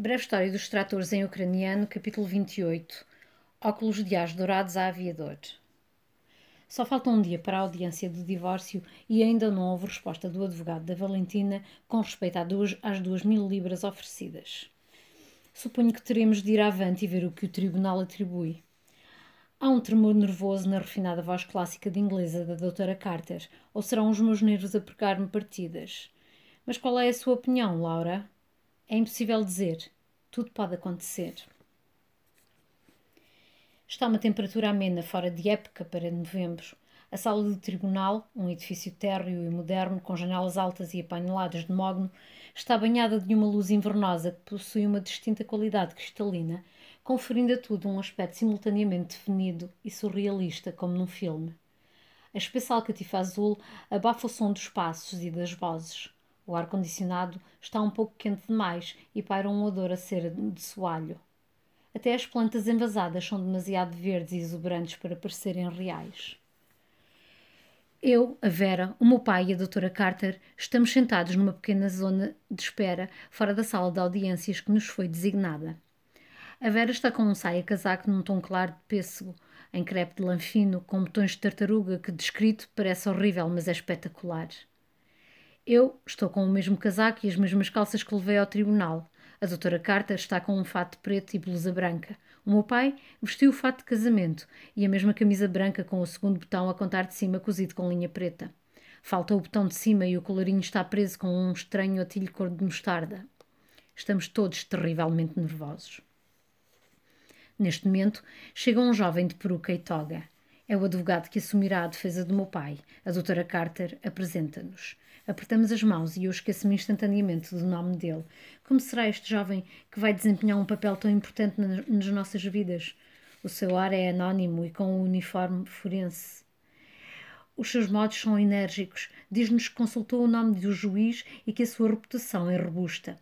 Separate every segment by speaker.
Speaker 1: Breve História dos Tratores em Ucraniano, capítulo 28. Óculos de ás dourados a aviador. Só falta um dia para a audiência do divórcio e ainda não houve resposta do advogado da Valentina com respeito às duas mil libras oferecidas. Suponho que teremos de ir avante e ver o que o tribunal atribui. Há um tremor nervoso na refinada voz clássica de inglesa da doutora Carter, ou serão os meus nervos a pregar-me partidas? Mas qual é a sua opinião, Laura? É impossível dizer. Tudo pode acontecer. Está uma temperatura amena fora de época para novembro. A sala do tribunal, um edifício térreo e moderno com janelas altas e apaineladas de mogno, está banhada de uma luz invernosa que possui uma distinta qualidade cristalina, conferindo a tudo um aspecto simultaneamente definido e surrealista, como num filme. A espessa alcatifa azul abafa o som dos passos e das vozes. O ar-condicionado está um pouco quente demais e paira um odor a cera de soalho. Até as plantas envasadas são demasiado verdes e exuberantes para parecerem reais. Eu, a Vera, o meu pai e a doutora Carter estamos sentados numa pequena zona de espera fora da sala de audiências que nos foi designada. A Vera está com um saia-casaco num tom claro de pêssego, em crepe de lã fino, com botões de tartaruga que, descrito, parece horrível, mas é espetacular. Eu estou com o mesmo casaco e as mesmas calças que levei ao tribunal. A doutora Carter está com um fato preto e blusa branca. O meu pai vestiu o fato de casamento e a mesma camisa branca com o segundo botão a contar de cima cozido com linha preta. Falta o botão de cima e o colorinho está preso com um estranho atilho cor de mostarda. Estamos todos terrivelmente nervosos. Neste momento, chega um jovem de peruca e toga. É o advogado que assumirá a defesa do meu pai. A doutora Carter apresenta-nos. Apertamos as mãos e eu esqueço-me instantaneamente do nome dele. Como será este jovem que vai desempenhar um papel tão importante nas nossas vidas? O seu ar é anónimo e com o um uniforme forense. Os seus modos são enérgicos. Diz-nos que consultou o nome do juiz e que a sua reputação é robusta.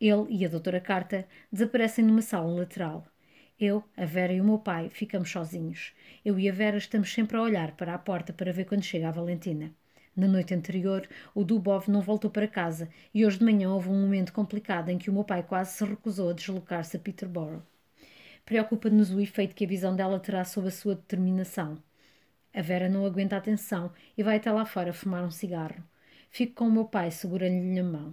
Speaker 1: Ele e a doutora Carta desaparecem numa sala lateral. Eu, a Vera e o meu pai ficamos sozinhos. Eu e a Vera estamos sempre a olhar para a porta para ver quando chega a Valentina. Na noite anterior, o Dubov não voltou para casa e hoje de manhã houve um momento complicado em que o meu pai quase se recusou a deslocar-se a Peterborough. Preocupa-nos o efeito que a visão dela terá sobre a sua determinação. A Vera não aguenta a tensão e vai até lá fora fumar um cigarro. Fico com o meu pai segurando-lhe a mão.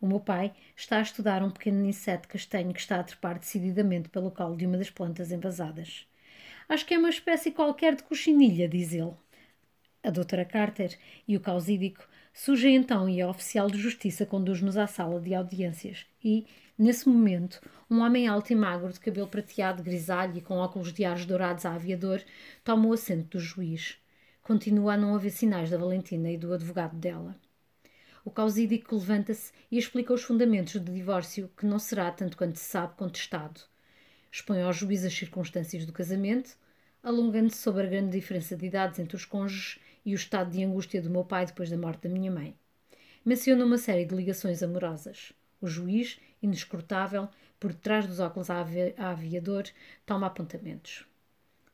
Speaker 1: O meu pai está a estudar um pequeno inseto castanho que está a trepar decididamente pelo colo de uma das plantas envasadas. Acho que é uma espécie qualquer de coxinilha, diz ele. A doutora Carter e o causídico surgem então e a oficial de justiça conduz-nos à sala de audiências e, nesse momento, um homem alto e magro de cabelo prateado, grisalho e com óculos de ares dourados a aviador toma o assento do juiz. Continua a não haver sinais da Valentina e do advogado dela. O causídico levanta-se e explica os fundamentos do divórcio, que não será, tanto quanto se sabe, contestado. Expõe ao juiz as circunstâncias do casamento, alongando-se sobre a grande diferença de idades entre os cônjuges e o estado de angústia do meu pai depois da morte da minha mãe. Menciona uma série de ligações amorosas. O juiz, inescrutável, por detrás dos óculos a aviador, toma apontamentos.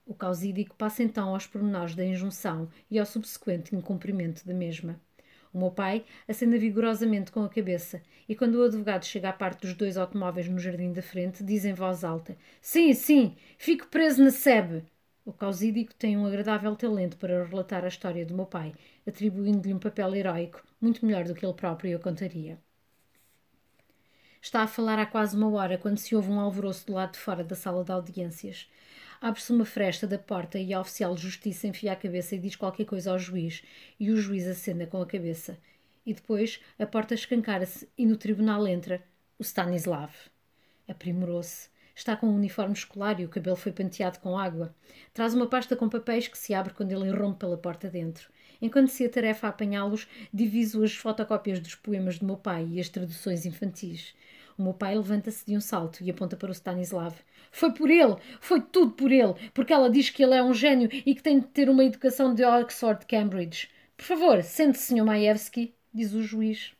Speaker 1: O causídico passa então aos pormenores da injunção e ao subsequente incumprimento da mesma. O meu pai acena vigorosamente com a cabeça e, quando o advogado chega à parte dos dois automóveis no jardim da frente, diz em voz alta: Sim, sim, fico preso na sebe. O causídico tem um agradável talento para relatar a história do meu pai, atribuindo-lhe um papel heróico muito melhor do que ele próprio eu contaria. Está a falar há quase uma hora quando se ouve um alvoroço do lado de fora da sala de audiências. Abre-se uma fresta da porta e a oficial de justiça enfia a cabeça e diz qualquer coisa ao juiz, e o juiz acena com a cabeça. E depois a porta escancara-se e no tribunal entra o Stanislav. Aprimorou-se Está com um uniforme escolar e o cabelo foi penteado com água. Traz uma pasta com papéis que se abre quando ele irrompe pela porta dentro. Enquanto se atarefa a apanhá-los, diviso as fotocópias dos poemas do meu pai e as traduções infantis. O meu pai levanta-se de um salto e aponta para o Stanislav. Foi por ele! Foi tudo por ele! Porque ela diz que ele é um gênio e que tem de ter uma educação de Oxford Cambridge. Por favor, sente-se, Sr. Maevski, diz o juiz.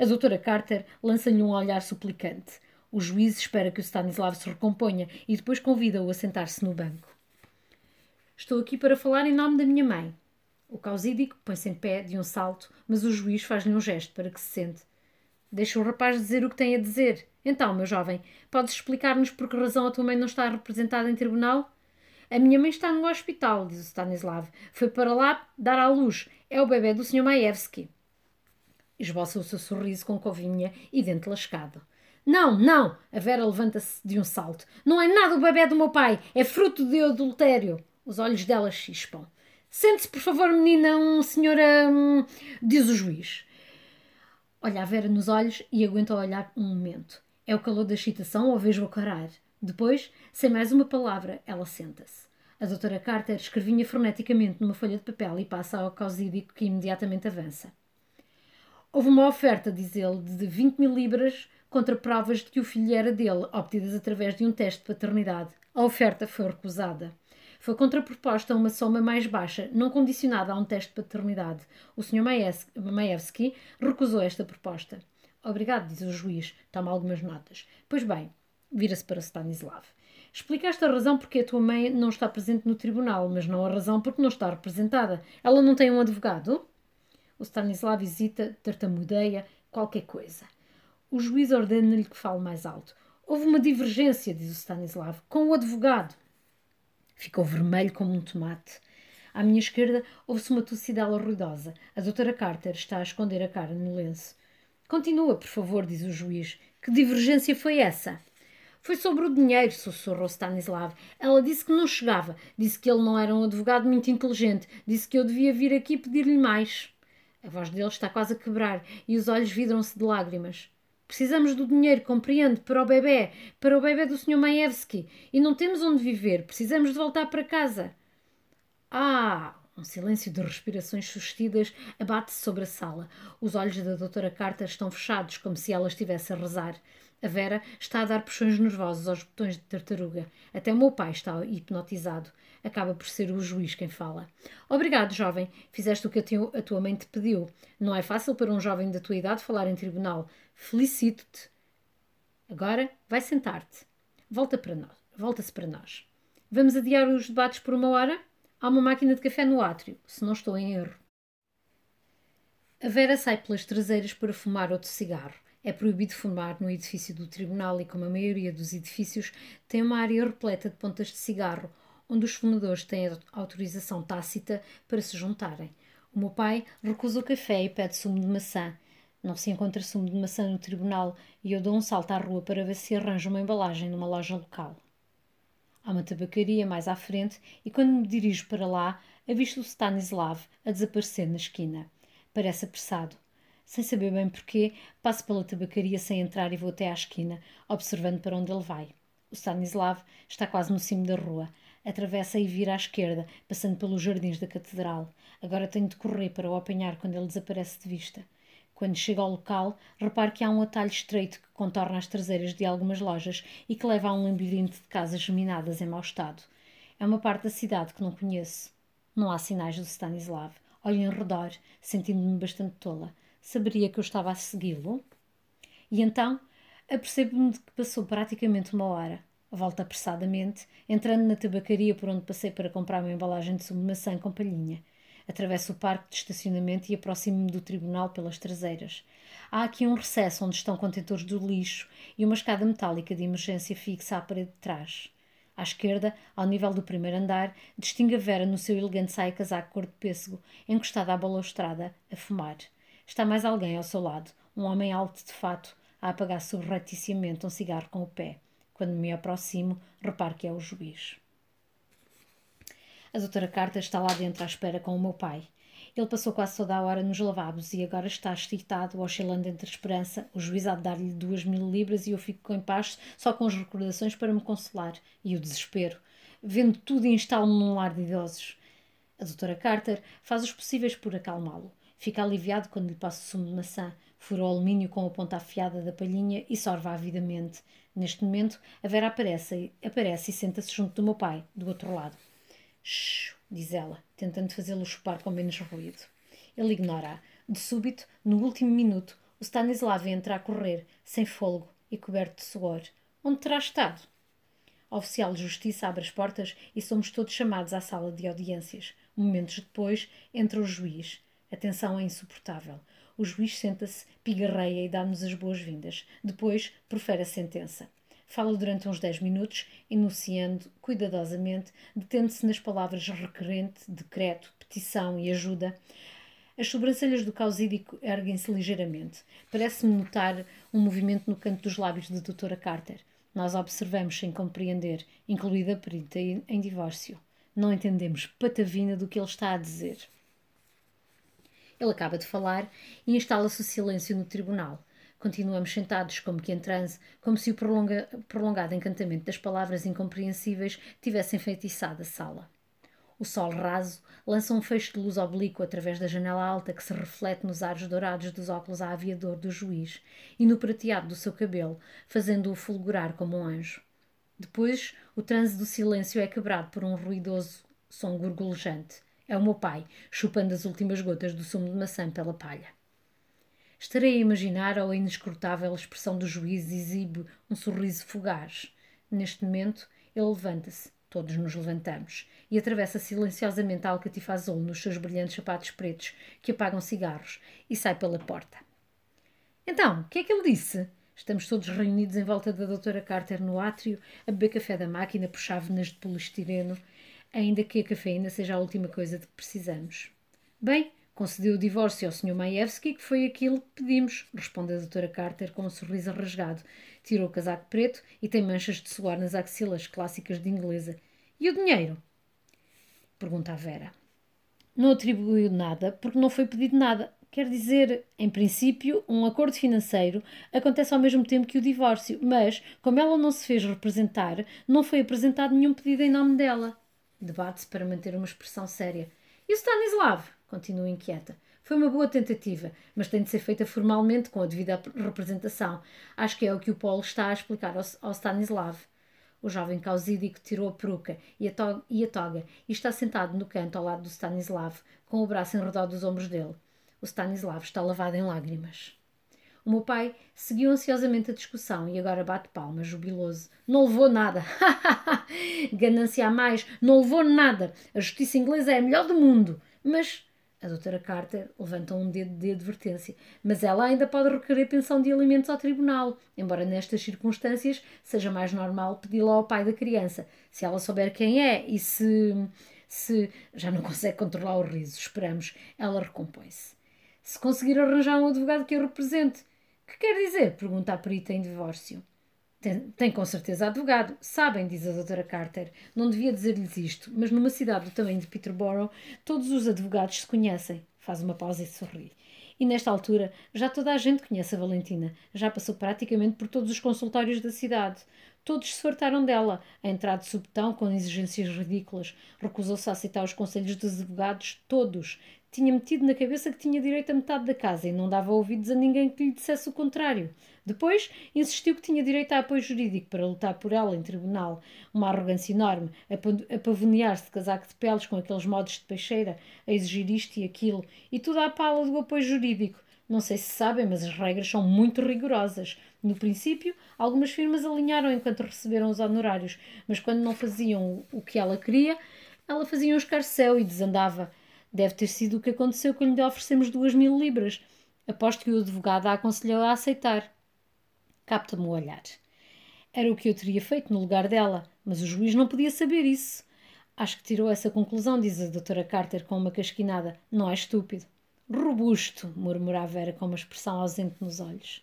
Speaker 1: A doutora Carter lança-lhe um olhar suplicante. O juiz espera que o Stanislav se recomponha e depois convida-o a sentar-se no banco. Estou aqui para falar em nome da minha mãe. O causídico põe-se em pé de um salto, mas o juiz faz-lhe um gesto para que se sente. Deixa o rapaz dizer o que tem a dizer. Então, meu jovem, podes explicar-nos por que razão a tua mãe não está representada em tribunal? A minha mãe está no hospital, diz o Stanislav. Foi para lá dar à luz. É o bebê do Sr. Maevski. Esboça o seu sorriso com covinha e dente lascado. Não, não! A Vera levanta-se de um salto. Não é nada o bebê do meu pai. É fruto de adultério. Os olhos dela chispam. Sente-se, por favor, menina, um senhora. Um, diz o juiz. Olha a Vera nos olhos e aguenta olhar um momento. É o calor da excitação ou vejo-a carar. Depois, sem mais uma palavra, ela senta-se. A doutora Carter escrevinha freneticamente numa folha de papel e passa ao causídico que imediatamente avança. Houve uma oferta, diz ele, de 20 mil libras contra provas de que o filho era dele, obtidas através de um teste de paternidade. A oferta foi recusada. Foi contraproposta uma soma mais baixa, não condicionada a um teste de paternidade. O Sr. Maevski recusou esta proposta. Obrigado, diz o juiz. Toma algumas notas. Pois bem, vira-se para Stanislav. Explicaste a razão porque a tua mãe não está presente no tribunal, mas não a razão porque não está representada. Ela não tem um advogado? O Stanislav hesita, tartamudeia, qualquer coisa. O juiz ordena-lhe que fale mais alto. Houve uma divergência, diz o Stanislav, com o advogado. Ficou vermelho como um tomate. À minha esquerda ouve-se uma tossidela ruidosa. A doutora Carter está a esconder a cara no lenço. Continua, por favor, diz o juiz. Que divergência foi essa? Foi sobre o dinheiro, sussurrou Stanislav. Ela disse que não chegava. Disse que ele não era um advogado muito inteligente. Disse que eu devia vir aqui pedir-lhe mais. A voz dele está quase a quebrar e os olhos vidram-se de lágrimas. Precisamos do dinheiro, compreende, para o bebê, para o bebê do Sr. Maevski. E não temos onde viver. Precisamos de voltar para casa. Ah! Um silêncio de respirações sustidas abate-se sobre a sala. Os olhos da doutora Carter estão fechados, como se ela estivesse a rezar. A Vera está a dar puxões nervosos aos botões de tartaruga. Até o meu pai está hipnotizado. Acaba por ser o juiz quem fala. Obrigado, jovem. Fizeste o que a tua mãe te pediu. Não é fácil para um jovem da tua idade falar em tribunal. Felicito-te. Agora vai sentar-te. Volta para nós. Volta-se para nós. Vamos adiar os debates por uma hora? Há uma máquina de café no átrio, se não estou em erro. A Vera sai pelas traseiras para fumar outro cigarro. É proibido fumar no edifício do tribunal e, como a maioria dos edifícios, tem uma área repleta de pontas de cigarro, onde os fumadores têm autorização tácita para se juntarem. O meu pai recusa o café e pede sumo de maçã. Não se encontra sumo de maçã no tribunal e eu dou um salto à rua para ver se arranjo uma embalagem numa loja local. Há uma tabacaria mais à frente e quando me dirijo para lá, avisto o Stanislav a desaparecer na esquina. Parece apressado. Sem saber bem porquê, passo pela tabacaria sem entrar e vou até à esquina, observando para onde ele vai. O Stanislav está quase no cimo da rua. Atravessa e vira à esquerda, passando pelos jardins da catedral. Agora tenho de correr para o apanhar quando ele desaparece de vista. Quando chego ao local, reparo que há um atalho estreito que contorna as traseiras de algumas lojas e que leva a um labirinto de casas geminadas em mau estado. É uma parte da cidade que não conheço. Não há sinais do Stanislav. Olho em redor, sentindo-me bastante tola. Saberia que eu estava a segui-lo? E então, apercebo-me de que passou praticamente uma hora. Volto apressadamente, entrando na tabacaria por onde passei para comprar uma embalagem de sumo maçã com palhinha. Atravesso o parque de estacionamento e aproximo-me do tribunal pelas traseiras. Há aqui um recesso onde estão contentores do lixo e uma escada metálica de emergência fixa à parede de trás. À esquerda, ao nível do primeiro andar, distingue a Vera no seu elegante saia casaco cor de pêssego, encostada à balustrada, a fumar. Está mais alguém ao seu lado, um homem alto de fato, a apagar surreticiamente um cigarro com o pé. Quando me aproximo, reparo que é o juiz. A doutora Carta está lá dentro à espera com o meu pai. Ele passou quase toda a hora nos lavabos e agora está excitado, oscilando entre esperança, o juiz há de dar-lhe duas mil libras e eu fico em paz só com as recordações para me consolar, e o desespero, vendo tudo e instalo-me num lar de idosos. A doutora Carter faz os possíveis por acalmá-lo. Fica aliviado quando lhe passo o sumo de maçã, fura o alumínio com a ponta afiada da palhinha e sorva avidamente. Neste momento, a Vera aparece, aparece e senta-se junto do meu pai, do outro lado. Diz ela, tentando fazê-lo chupar com menos ruído. Ele ignora-a. De súbito, no último minuto, o Stanislav entra a correr, sem fôlego e coberto de suor. Onde terá estado? O oficial de justiça abre as portas e somos todos chamados à sala de audiências. Momentos depois, entra o juiz. A tensão é insuportável. O juiz senta-se, pigarreia e dá-nos as boas-vindas. Depois, profere a sentença. Fala durante uns 10 minutos, enunciando cuidadosamente, detendo-se nas palavras requerente, decreto, petição e ajuda. As sobrancelhas do causídico erguem-se ligeiramente. Parece-me notar um movimento no canto dos lábios da doutora Carter. Nós observamos sem compreender, incluída a perita em divórcio. Não entendemos patavina do que ele está a dizer. Ele acaba de falar e instala-se o silêncio no tribunal. Continuamos sentados, como que em transe, como se o prolonga, prolongado encantamento das palavras incompreensíveis tivesse enfeitiçado a sala. O sol raso lança um feixe de luz oblíqua através da janela alta que se reflete nos aros dourados dos óculos a aviador do juiz e no prateado do seu cabelo, fazendo-o fulgurar como um anjo. Depois, o transe do silêncio é quebrado por um ruidoso som gorgolejante. É o meu pai, chupando as últimas gotas do sumo de maçã pela palha. Estarei a imaginar a inescrutável expressão do juiz exibe um sorriso fugaz. Neste momento, ele levanta-se, todos nos levantamos, e atravessa silenciosamente a alcatifa azul nos seus brilhantes sapatos pretos que apagam cigarros e sai pela porta. Então, o que é que ele disse? Estamos todos reunidos em volta da doutora Carter no átrio, a beber café da máquina por chávenas de polistireno, ainda que a cafeína seja a última coisa de que precisamos. Bem, concedeu o divórcio ao Sr. Maevski, que foi aquilo que pedimos, respondeu a doutora Carter com um sorriso rasgado. Tirou o casaco preto e tem manchas de suor nas axilas clássicas de inglesa. E o dinheiro? Pergunta a Vera. Não atribuiu nada porque não foi pedido nada. Quer dizer, em princípio, um acordo financeiro acontece ao mesmo tempo que o divórcio, mas, como ela não se fez representar, não foi apresentado nenhum pedido em nome dela. Debate-se para manter uma expressão séria. E o Stanislav? Continua inquieta. Foi uma boa tentativa, mas tem de ser feita formalmente com a devida representação. Acho que é o que o Paulo está a explicar ao, ao Stanislav. O jovem causídico tirou a peruca e a, toga, e a toga e está sentado no canto ao lado do Stanislav, com o braço enredado dos ombros dele. O Stanislav está lavado em lágrimas. O meu pai seguiu ansiosamente a discussão e agora bate palmas, jubiloso. Não levou nada. Ganância a mais. Não levou nada. A justiça inglesa é a melhor do mundo. Mas a doutora Carter levanta um dedo de advertência. Mas ela ainda pode requerer pensão de alimentos ao tribunal, embora nestas circunstâncias seja mais normal pedi-la ao pai da criança. Se ela souber quem é e se. se. já não consegue controlar o riso, esperamos, ela recompõe-se se conseguir arranjar um advogado que eu represente. Que quer dizer? Pergunta a perita em divórcio. Tem, tem, com certeza advogado. Sabem, diz a doutora Carter. Não devia dizer-lhes isto, mas numa cidade do tamanho de Peterborough, todos os advogados se conhecem. Faz uma pausa e sorri. E nesta altura, já toda a gente conhece a Valentina. Já passou praticamente por todos os consultórios da cidade. Todos se fartaram dela. A entrar de subtão com exigências ridículas. Recusou-se a aceitar os conselhos dos advogados, todos tinha metido na cabeça que tinha direito a metade da casa e não dava ouvidos a ninguém que lhe dissesse o contrário. Depois insistiu que tinha direito a apoio jurídico para lutar por ela em tribunal. Uma arrogância enorme, a pavonear-se de casaco de peles com aqueles modos de peixeira, a exigir isto e aquilo, e tudo à pala do apoio jurídico. Não sei se sabem, mas as regras são muito rigorosas. No princípio, algumas firmas alinharam enquanto receberam os honorários, mas quando não faziam o que ela queria, ela fazia um escarcel e desandava. Deve ter sido o que aconteceu quando lhe oferecemos duas mil libras. Aposto que o advogado a aconselhou a aceitar. Capta-me o olhar. Era o que eu teria feito no lugar dela, mas o juiz não podia saber isso. Acho que tirou essa conclusão, diz a doutora Carter com uma casquinada. Não é estúpido. Robusto, murmura a Vera com uma expressão ausente nos olhos.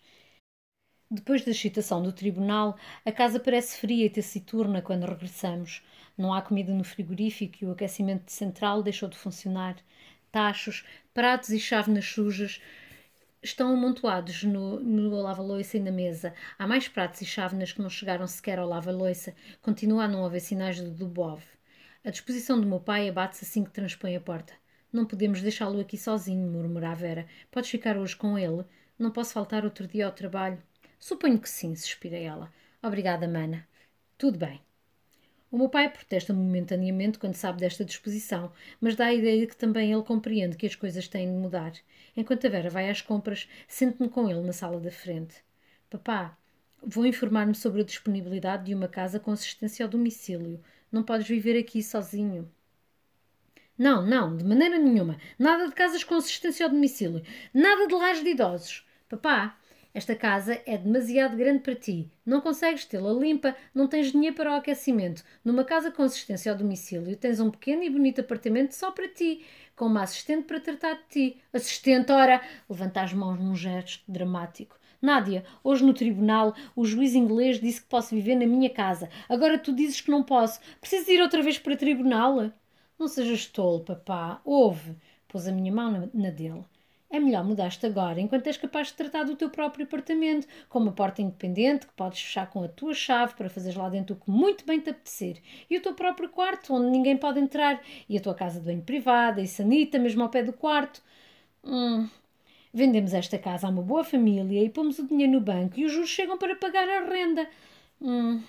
Speaker 1: Depois da excitação do tribunal, a casa parece fria e taciturna quando regressamos. Não há comida no frigorífico e o aquecimento central deixou de funcionar. Tachos, pratos e chávenas sujas estão amontoados no, no lava-loiça e na mesa. Há mais pratos e chávenas que não chegaram sequer ao lava-loiça. Continua a não haver sinais de Dubov. A disposição do meu pai abate-se assim que transpõe a porta. Não podemos deixá-lo aqui sozinho, murmura a Vera. Podes ficar hoje com ele? Não posso faltar outro dia ao trabalho. Suponho que sim, suspira ela. Obrigada, mana. Tudo bem. O meu pai protesta momentaneamente quando sabe desta disposição, mas dá a ideia de que também ele compreende que as coisas têm de mudar. Enquanto a Vera vai às compras, sento-me com ele na sala da frente. Papá, vou informar-me sobre a disponibilidade de uma casa com assistência ao domicílio. Não podes viver aqui sozinho. Não, não, de maneira nenhuma. Nada de casas com assistência ao domicílio. Nada de lares de idosos. Papá, esta casa é demasiado grande para ti. Não consegues tê-la limpa, não tens dinheiro para o aquecimento. Numa casa com assistência ao domicílio, tens um pequeno e bonito apartamento só para ti, com uma assistente para tratar de ti. Assistente, ora, levanta as mãos num gesto dramático. Nádia, hoje no tribunal o juiz inglês disse que posso viver na minha casa. Agora tu dizes que não posso. Preciso ir outra vez para tribunal? Não sejas tolo, papá. Ouve. Pôs a minha mão na, na dele. É melhor mudar-te agora, enquanto és capaz de tratar do teu próprio apartamento, com uma porta independente que podes fechar com a tua chave para fazeres lá dentro o que muito bem te apetecer, e o teu próprio quarto, onde ninguém pode entrar, e a tua casa de banho privada e sanita, mesmo ao pé do quarto. Hum, Vendemos esta casa a uma boa família e pomos o dinheiro no banco e os juros chegam para pagar a renda. Hum.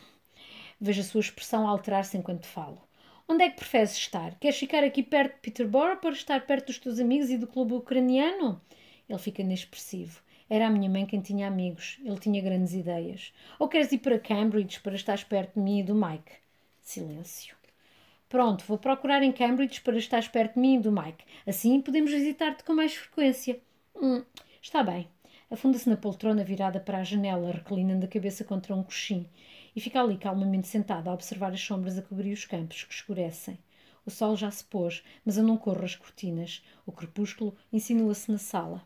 Speaker 1: Vejo a sua expressão alterar-se enquanto falo. Onde é que preferes estar? Queres ficar aqui perto de Peterborough para estar perto dos teus amigos e do clube ucraniano? Ele fica inexpressivo. Era a minha mãe quem tinha amigos. Ele tinha grandes ideias. Ou queres ir para Cambridge para estar perto de mim e do Mike? Silêncio. Pronto, vou procurar em Cambridge para estar perto de mim e do Mike. Assim podemos visitar-te com mais frequência. Hum, está bem. Afunda-se na poltrona virada para a janela, reclinando a cabeça contra um coxim, e fica ali calmamente sentada a observar as sombras a cobrir os campos que escurecem. O sol já se pôs, mas eu não corro as cortinas. O crepúsculo insinua-se na sala.